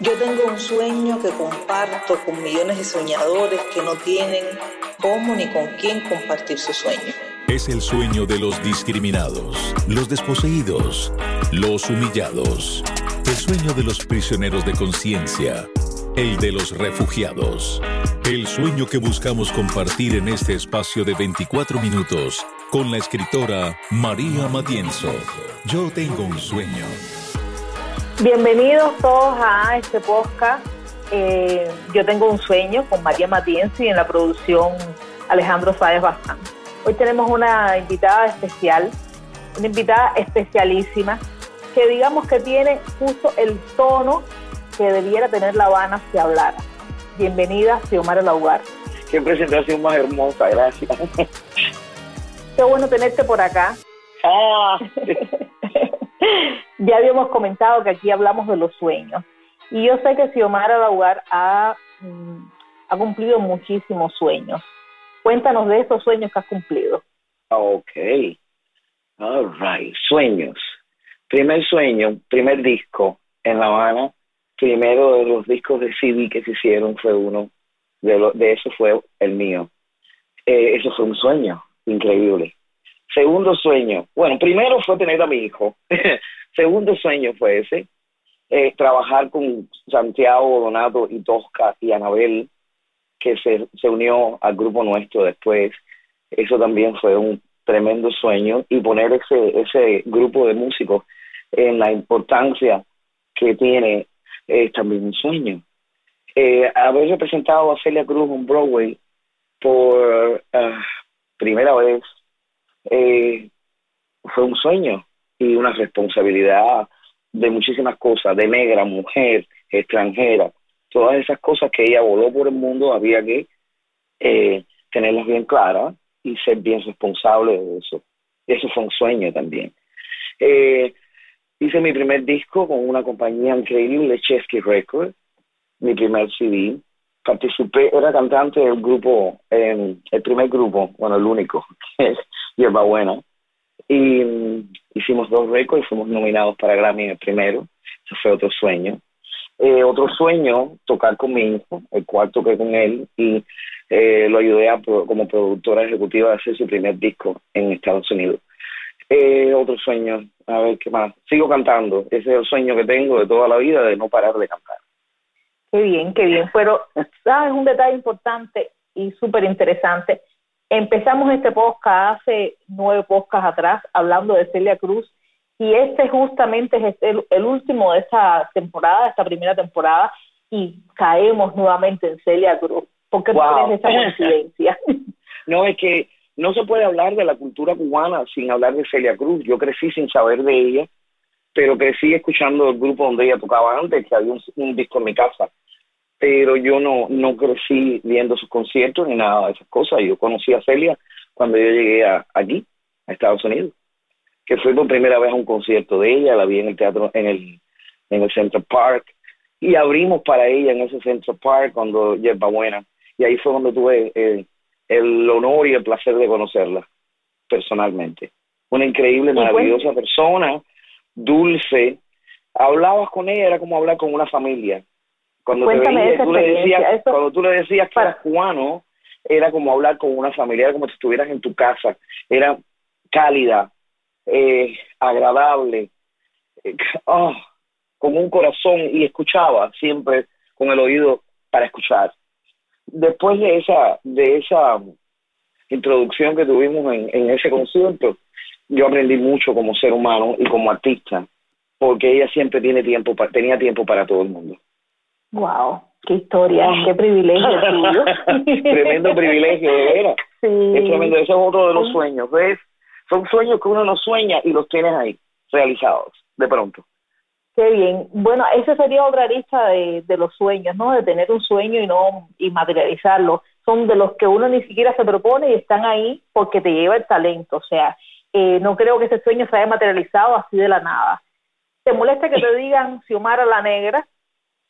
Yo tengo un sueño que comparto con millones de soñadores que no tienen cómo ni con quién compartir su sueño. Es el sueño de los discriminados, los desposeídos, los humillados. El sueño de los prisioneros de conciencia, el de los refugiados. El sueño que buscamos compartir en este espacio de 24 minutos con la escritora María Matienzo. Yo tengo un sueño. Bienvenidos todos a este podcast. Eh, yo tengo un sueño con María Matienzo y en la producción Alejandro Sáez Bazán. Hoy tenemos una invitada especial, una invitada especialísima, que digamos que tiene justo el tono que debiera tener La Habana si hablara. Bienvenida, Xiomara Laugar. Qué presentación más hermosa, gracias. Qué bueno tenerte por acá. Ah. ya habíamos comentado que aquí hablamos de los sueños. Y yo sé que Xiomara Laugar ha, mm, ha cumplido muchísimos sueños. Cuéntanos de esos sueños que has cumplido. Ok. All right. Sueños. Primer sueño, primer disco en La Habana. Primero de los discos de CD que se hicieron fue uno. De, lo, de eso fue el mío. Eh, eso fue un sueño increíble. Segundo sueño, bueno, primero fue tener a mi hijo. Segundo sueño fue ese, eh, trabajar con Santiago, Donato y Tosca y Anabel, que se, se unió al grupo nuestro después. Eso también fue un tremendo sueño y poner ese, ese grupo de músicos en la importancia que tiene es también un sueño. Eh, haber representado a Celia Cruz en Broadway por uh, primera vez eh, fue un sueño y una responsabilidad de muchísimas cosas, de negra, mujer, extranjera, todas esas cosas que ella voló por el mundo, había que eh, tenerlas bien claras y ser bien responsable de eso. Eso fue un sueño también. Eh, hice mi primer disco con una compañía increíble, Chesky Records, mi primer CD. Participé, era cantante del grupo, eh, el primer grupo, bueno, el único, Hierba Buena. Y um, hicimos dos récords fuimos nominados para Grammy el primero. Eso fue otro sueño. Eh, otro sueño, tocar con mi hijo, el cual toqué con él y eh, lo ayudé a, como productora ejecutiva a hacer su primer disco en Estados Unidos. Eh, otro sueño, a ver qué más. Sigo cantando, ese es el sueño que tengo de toda la vida de no parar de cantar. Qué bien, qué bien. Pero, ¿sabes? Un detalle importante y súper interesante. Empezamos este podcast hace nueve podcasts atrás hablando de Celia Cruz y este justamente es el, el último de esta temporada, de esta primera temporada y caemos nuevamente en Celia Cruz. ¿Por qué Wow. no esa coincidencia? No, es que no se puede hablar de la cultura cubana sin hablar de Celia Cruz. Yo crecí sin saber de ella, pero crecí escuchando el grupo donde ella tocaba antes, que había un, un disco en mi casa. Pero yo no, no crecí viendo sus conciertos ni nada de esas cosas. Yo conocí a Celia cuando yo llegué a, aquí, a Estados Unidos, que fui por primera vez a un concierto de ella, la vi en el teatro, en el, en el Central Park, y abrimos para ella en ese Central Park cuando Yerba Buena, y ahí fue donde tuve eh, el honor y el placer de conocerla personalmente. Una increíble, maravillosa persona, dulce. Hablabas con ella, era como hablar con una familia. Cuando te veía, tú le decías, eso- cuando tú le decías que eras cubano, era como hablar con una familia, era como si estuvieras en tu casa. Era cálida, eh, agradable, eh, oh, con un corazón y escuchaba siempre con el oído para escuchar. Después de esa, de esa introducción que tuvimos en, en ese concierto, yo aprendí mucho como ser humano y como artista, porque ella siempre tiene tiempo, tenía tiempo para todo el mundo. Wow, qué historia, qué privilegio tuyo. Tremendo privilegio, de veras. Sí. Es tremendo, ese es otro de los Sí. sueños, ¿ves? Son sueños que uno no sueña y los tienes ahí, realizados, de pronto. Qué bien. Bueno, esa sería otra lista de, de los sueños, ¿no? De tener un sueño y no y materializarlo. Son de los que uno ni siquiera se propone y están ahí porque te lleva el talento. O sea, eh, no creo que ese sueño se haya materializado así de la nada. ¿Te molesta que te digan Xiomara la Negra?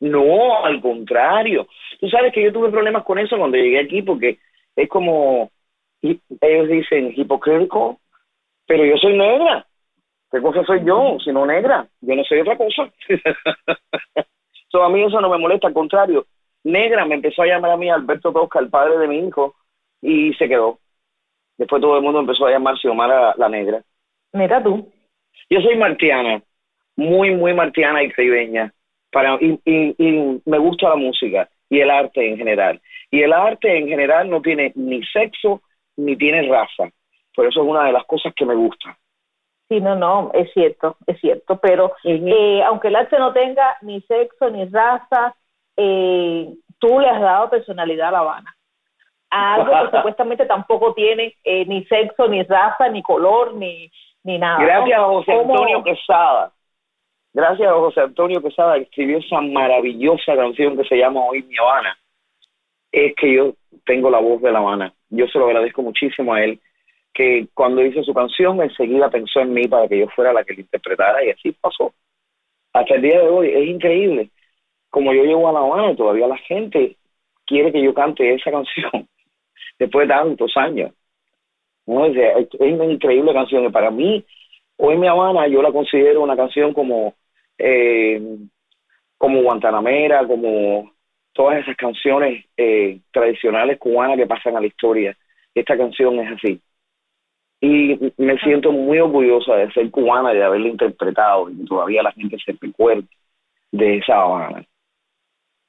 No, al contrario. Tú sabes que yo tuve problemas con eso cuando llegué aquí porque es como, ellos dicen hipocrítico, pero yo soy negra. ¿Qué cosa soy yo? Si no negra, yo no soy otra cosa. So, a mí eso no me molesta, al contrario. Negra me empezó a llamar a mí Alberto Tosca, el padre de mi hijo, y se quedó. Después todo el mundo empezó a llamarse Omar la Negra. Mira tú. Yo soy martiana, muy, muy martiana y caribeña. Para, y, y, me gusta la música y el arte en general. Y el arte en general no tiene ni sexo ni tiene raza. Por eso es una de las cosas que me gusta. Sí, no, no, es cierto, es cierto. Pero eh, aunque el arte no tenga ni sexo ni raza, eh, tú le has dado personalidad a La Habana. algo que supuestamente tampoco tiene eh, ni sexo, ni raza, ni color, ni, ni nada. Gracias a José Antonio Quesada. Gracias a José Antonio Quesada que escribió esa maravillosa canción que se llama Hoy mi Habana. Es que yo tengo la voz de La Habana. Yo se lo agradezco muchísimo a él que cuando hizo su canción enseguida pensó en mí para que yo fuera la que la interpretara y así pasó. Hasta el día de hoy es increíble. Como yo llego a La Habana, todavía la gente quiere que yo cante esa canción después de tantos años. ¿no? Es, una increíble canción y para mí, hoy mi Habana yo la considero una canción como, eh, como Guantanamera, como todas esas canciones eh, tradicionales cubanas que pasan a la historia. Esta canción es así. Y me siento muy orgullosa de ser cubana y de haberla interpretado y todavía la gente se recuerda de esa Habana.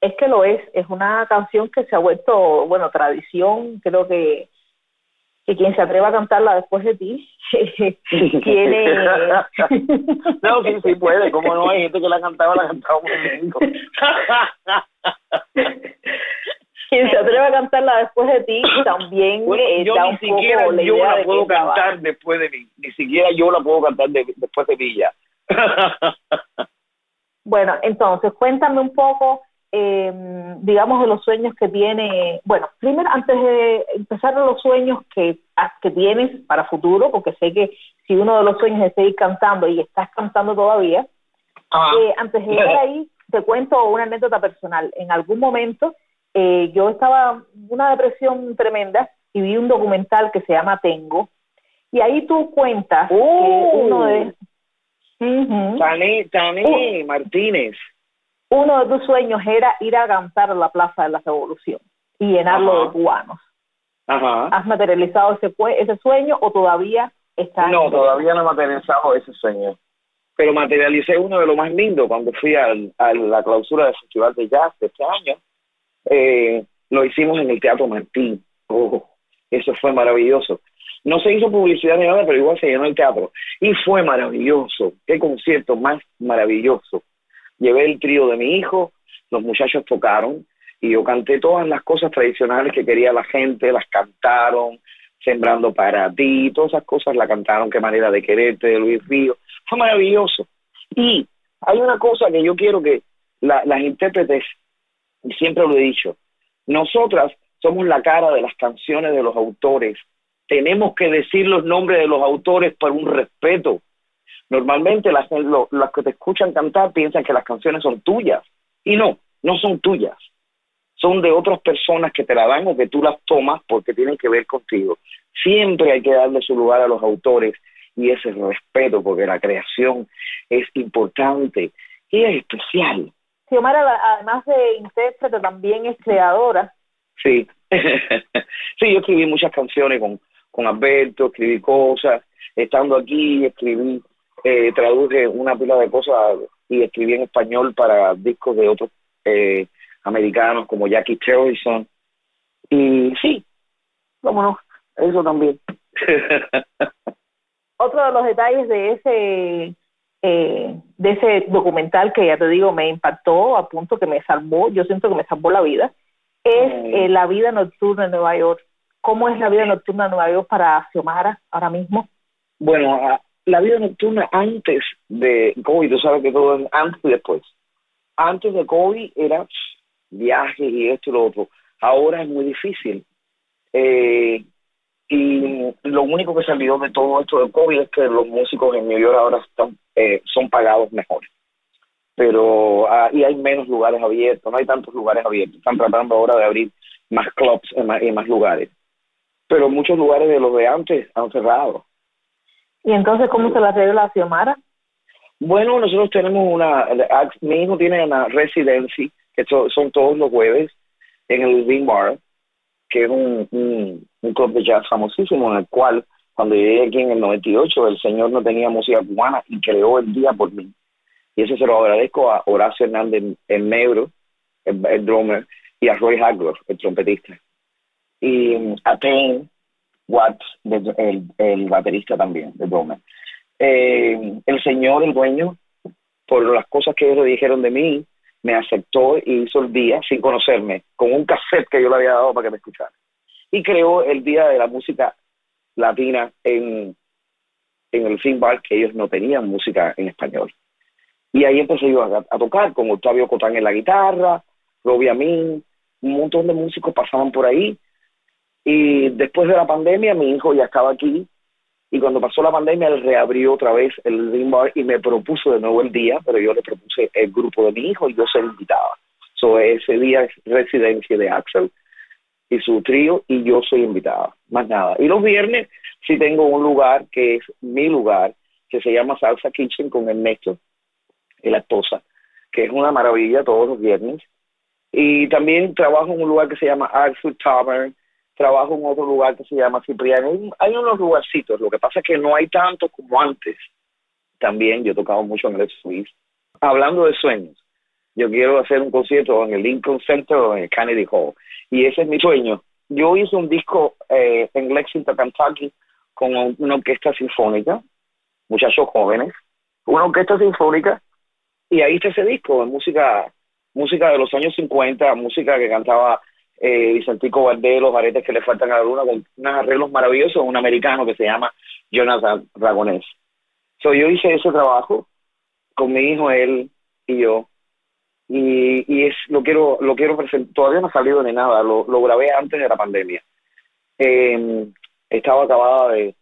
Es que lo es, es una canción que se ha vuelto, bueno, tradición, creo que, que quien se atreva a cantarla después de ti tiene... no, sí, sí puede, como no hay gente que la cantaba, la cantaba muy quien se atreve a cantarla después de ti también eh, yo ni siquiera yo la puedo cantar después de mí. Ni siquiera yo la puedo cantar después de mí ya. Bueno entonces cuéntame un poco eh, digamos de los sueños que tiene bueno primero antes de empezar los sueños que que tienes para futuro porque sé que si uno de los sueños es seguir cantando y estás cantando todavía eh, antes de llegar ahí te cuento una anécdota personal. En algún momento eh, yo estaba en una depresión tremenda y vi un documental que se llama Tengo, y ahí tú cuentas que uno de... Uh Martínez. Uno de tus sueños era ir a cantar a la Plaza de la Revolución y llenarlo de cubanos. Ajá. ¿Has materializado ese, ese sueño o todavía está No, todavía no he materializado ese sueño. Pero materialicé uno de los más lindos cuando fui a la clausura del Festival de Jazz de este año eh, lo hicimos en el Teatro Martín. Oh, eso fue maravilloso. No se hizo publicidad ni nada, pero igual se llenó el teatro. Y fue maravilloso. Qué concierto más maravilloso. Llevé el trío de mi hijo, los muchachos tocaron y yo canté todas las cosas tradicionales que quería la gente, las cantaron, Sembrando para ti, todas esas cosas la cantaron, Qué manera de quererte, de Luis Río. Fue maravilloso. Y hay una cosa que yo quiero que las intérpretes y siempre lo he dicho, nosotras somos la cara de las canciones de los autores. Tenemos que decir los nombres de los autores por un respeto. Normalmente las, las que te escuchan cantar piensan que las canciones son tuyas. Y no, no son tuyas. Son de otras personas que te la dan o que tú las tomas porque tienen que ver contigo. Siempre hay que darle su lugar a los autores y ese respeto porque la creación es importante y es especial. Xiomara, además de intérprete, también es creadora. Sí, sí, yo escribí muchas canciones con, con Alberto, escribí cosas, estando aquí escribí, eh, traduje una pila de cosas y escribí en español para discos de otros eh, americanos como Jackie Harrison. Y sí, vámonos, eso también. Otro de los detalles de ese eh, de ese documental que ya te digo me impactó a punto que me salvó, yo siento que me salvó la vida, es eh, la vida nocturna en Nueva York. ¿Cómo es la vida nocturna en Nueva York para Xiomara ahora mismo? Bueno, la vida nocturna antes de COVID, tú sabes que todo es antes y después. Antes de COVID era viajes y esto y lo otro. Ahora es muy difícil. Eh, y lo único que salió de todo esto del COVID es que los músicos en New York ahora están, eh, son pagados mejor. Pero ahí hay menos lugares abiertos, no hay tantos lugares abiertos. Están tratando ahora de abrir más clubs en más, lugares. Pero muchos lugares de los de antes han cerrado. ¿Y entonces cómo se la arregla la Xiomara? Bueno, nosotros tenemos una, mi hijo tiene una residencia, que son todos los jueves, en el Living Bar, que es un, club de jazz famosísimo, en el cual cuando llegué aquí en el 98, el señor no tenía música cubana y creó el día por mí. Y eso se lo agradezco a Horacio Hernández en Negro, el, drummer, y a Roy Hagler, el trompetista. Y mm, a Payne Watts, el, el baterista también, el drummer. Eh, el señor, el dueño, por las cosas que ellos dijeron de mí, me aceptó y hizo el día sin conocerme, con un cassette que yo le había dado para que me escuchara. Y creó el Día de la Música Latina en, en el Film Bar, que ellos no tenían música en español. Y ahí empecé yo a, tocar con Octavio Cotán en la guitarra, Robbie Amin, un montón de músicos pasaban por ahí. Y después de la pandemia, mi hijo ya estaba aquí y cuando pasó la pandemia, él reabrió otra vez el Dream y me propuso de nuevo el día, pero yo le propuse el grupo de mi hijo y yo se invitaba. So, ese día es residencia de Axel y su trío y yo soy invitada, más nada. Y los viernes sí tengo un lugar que es mi lugar, que se llama Salsa Kitchen con Ernesto y la esposa, que es una maravilla todos los viernes. Y también trabajo en un lugar que se llama Axel Tavern, trabajo en otro lugar que se llama Cipriano. Hay unos lugarcitos, lo que pasa es que no hay tanto como antes. También yo he tocado mucho en el Swiss. Hablando de sueños, yo quiero hacer un concierto en el Lincoln Center o en el Kennedy Hall. Y ese es mi sueño. Yo hice un disco eh, en Lexington, Kentucky, con una orquesta sinfónica, muchachos jóvenes, una orquesta sinfónica, y ahí está ese disco, música, música de los años 50, música que cantaba eh, Vicentico Valdés, los aretes que le faltan a la luna, con unos arreglos maravillosos, un americano que se llama Jonathan Ragonés. So, yo hice ese trabajo con mi hijo, él y yo, y, y es lo quiero lo quiero presentar, todavía no ha salido ni nada, lo, grabé antes de la pandemia. Eh, estaba acabada de,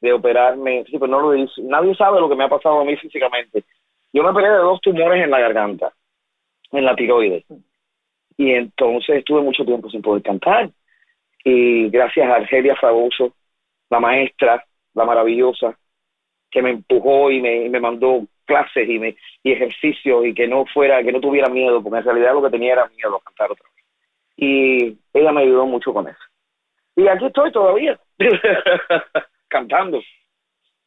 de operarme, sí, pero no lo nadie sabe lo que me ha pasado a mí físicamente. Yo me operé de dos tumores en la garganta, en la tiroides. Y entonces estuve mucho tiempo sin poder cantar. Y gracias a Argelia Fragoso, la maestra, la maravillosa, que me empujó y me, me mandó clases y, me, y ejercicios y que no fuera, que no tuviera miedo, porque en realidad lo que tenía era miedo a cantar otra vez. Y ella me ayudó mucho con eso. Y aquí estoy todavía, cantando.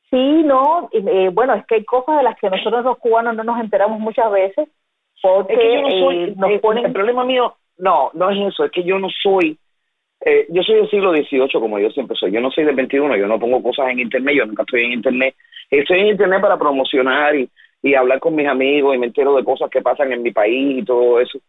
Sí, no, eh, bueno, es que hay cosas de las que nosotros los cubanos no nos enteramos muchas veces porque yo no soy, eh, nos eh, ponen... El problema mío, no, no es eso, es que yo no soy, eh, yo soy del siglo XVIII como yo siempre soy, yo no soy del XXI, yo no pongo cosas en Internet, yo nunca estoy en Internet, estoy en Internet para promocionar y, y hablar con mis amigos y me entero de cosas que pasan en mi país y todo eso,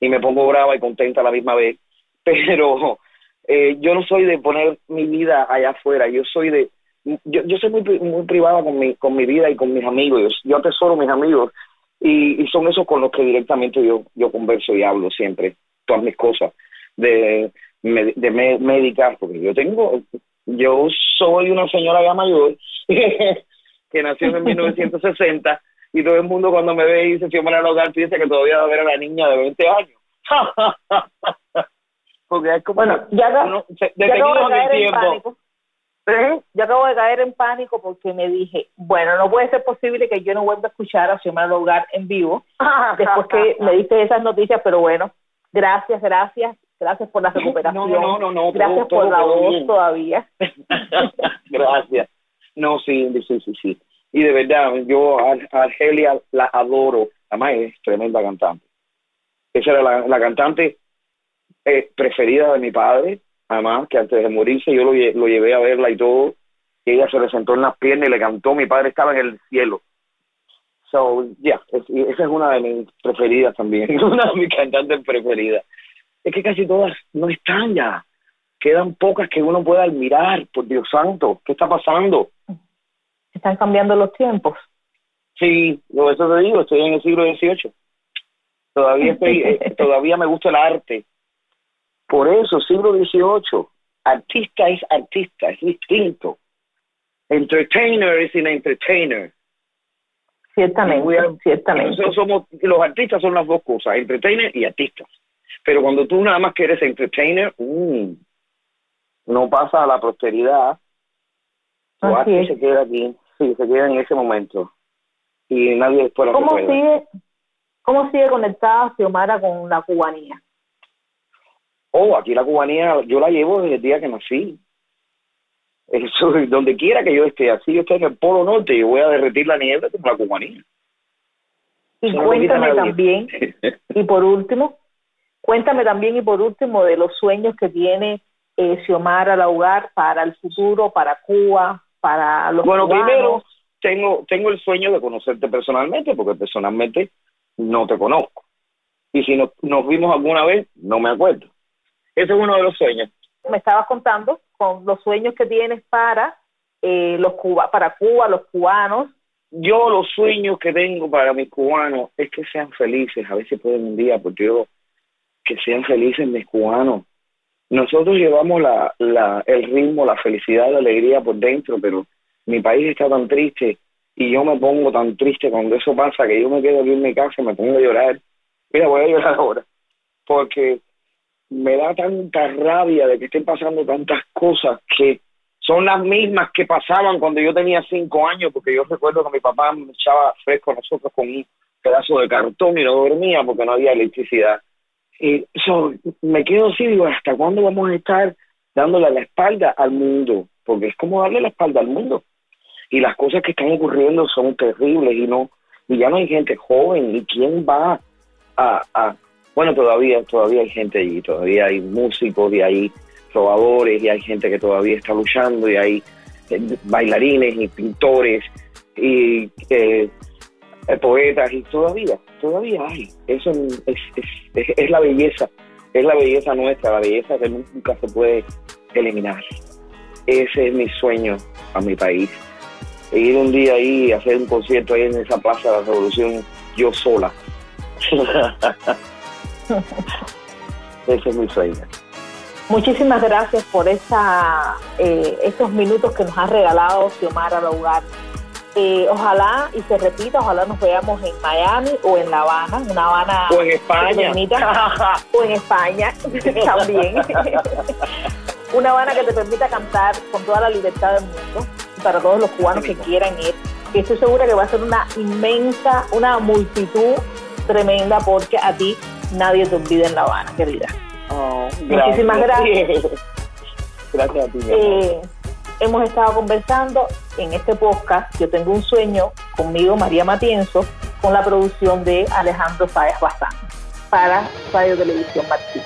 y me pongo brava y contenta a la misma vez, pero eh, yo no soy de poner mi vida allá afuera, yo soy de, yo, yo soy muy, muy privada con mi, con mi vida y con mis amigos, yo atesoro mis amigos, y, son esos con los que directamente yo, yo converso y hablo siempre, todas mis cosas de, de médicas, porque yo tengo, yo soy una señora ya mayor que nació en 1960 y todo el mundo cuando me ve y dice Xiomara Logar piensa que todavía va a ver a la niña de 20 años. porque es como bueno, ya, no, ya Yo acabo de caer en pánico porque me dije, bueno, no puede ser posible que yo no vuelva a escuchar a Xiomara Hogar en vivo después que me diste esas noticias, pero bueno, gracias, gracias, gracias por la recuperación. No, no, no, gracias por la voz todavía. gracias. No, sí, sí, sí, sí. Y de verdad, yo a Argelia la adoro. Además es tremenda cantante. Esa era la, la cantante eh, preferida de mi padre además que antes de morirse yo lo, lo llevé a verla y todo, y ella se le sentó en las piernas y le cantó, mi padre estaba en el cielo. So, ya, esa es una de mis preferidas también, una de mis cantantes preferidas. Es que casi todas no están ya, quedan pocas que uno pueda admirar, por Dios santo, ¿qué está pasando? Están cambiando los tiempos. Sí, yo eso te digo, estoy en el siglo XVIII. Todavía estoy, eh, todavía me gusta el arte, por eso, siglo XVIII, artista es artista, es distinto. Entertainer es un entertainer. Ciertamente, ciertamente. Nosotros somos, los artistas son las dos cosas, entertainer y artistas. Pero cuando tú nada más que eres entertainer, mm, no pasa a la prosperidad. Tu arte se queda aquí, sí, se queda en ese momento. y nadie después lo ¿Cómo sigue, ¿Cómo sigue conectada Xiomara con la cubanía? Oh, aquí la cubanía yo la llevo desde el día que nací. Eso, donde quiera que yo esté, así yo estoy en el Polo Norte, yo voy a derretir la nieve con la cubanía. Y no cuéntame también, y por último, cuéntame también y por último de los sueños que tiene eh, Xiomara Laugar para el futuro, para Cuba, para los Bueno, cubanos. primero tengo tengo el sueño de conocerte personalmente, porque personalmente no te conozco. Y si nos, nos vimos alguna vez, no me acuerdo. Ese es uno de los sueños. me estabas contando con los sueños que tienes para eh, los Cuba, para Cuba, los cubanos. Yo los sueños que tengo para mis cubanos es que sean felices, a si pueden un día, porque yo, que sean felices mis cubanos. Nosotros llevamos la, la, el ritmo, la felicidad, la alegría por dentro, pero mi país está tan triste y yo me pongo tan triste cuando eso pasa que yo me quedo aquí en mi casa y me pongo a llorar. Mira, voy a llorar ahora, porque me da tanta rabia de que estén pasando tantas cosas que son las mismas que pasaban cuando yo tenía cinco años, porque yo recuerdo que mi papá me echaba fresco a nosotros con un pedazo de cartón y no dormía porque no había electricidad. Y eso, me quedo así, digo, ¿hasta cuándo vamos a estar dándole la espalda al mundo? Porque es como darle la espalda al mundo. Y las cosas que están ocurriendo son terribles y no y ya no hay gente joven. ¿Y quién va a, a bueno, todavía, todavía hay gente allí, todavía hay músicos y hay robadores y hay gente que todavía está luchando y hay eh, bailarines y pintores y eh, poetas y todavía, todavía hay. Eso es, es, la belleza, es la belleza nuestra, la belleza que nunca se puede eliminar. Ese es mi sueño a mi país. Ir un día ahí y hacer un concierto ahí en esa Plaza de la Revolución yo sola. Ese es mi sueño. Muchísimas gracias por esa, eh, estos minutos que nos has regalado Xiomara Laugar. Eh, ojalá y se repita, ojalá nos veamos en Miami o en La Habana, una Habana O en que te España. permita- o en España también. una Habana que te permita cantar con toda la libertad del mundo para todos los cubanos que quieran ir. Y estoy segura que va a ser una inmensa, una multitud tremenda porque a ti nadie te olvida en La Habana, querida. Oh, Muchísimas gracias. Gracias a ti. Eh, hemos estado conversando en este podcast Yo tengo un sueño conmigo, María Matienzo, con la producción de Alejandro Sáez Bazán para Radio Televisión Martí.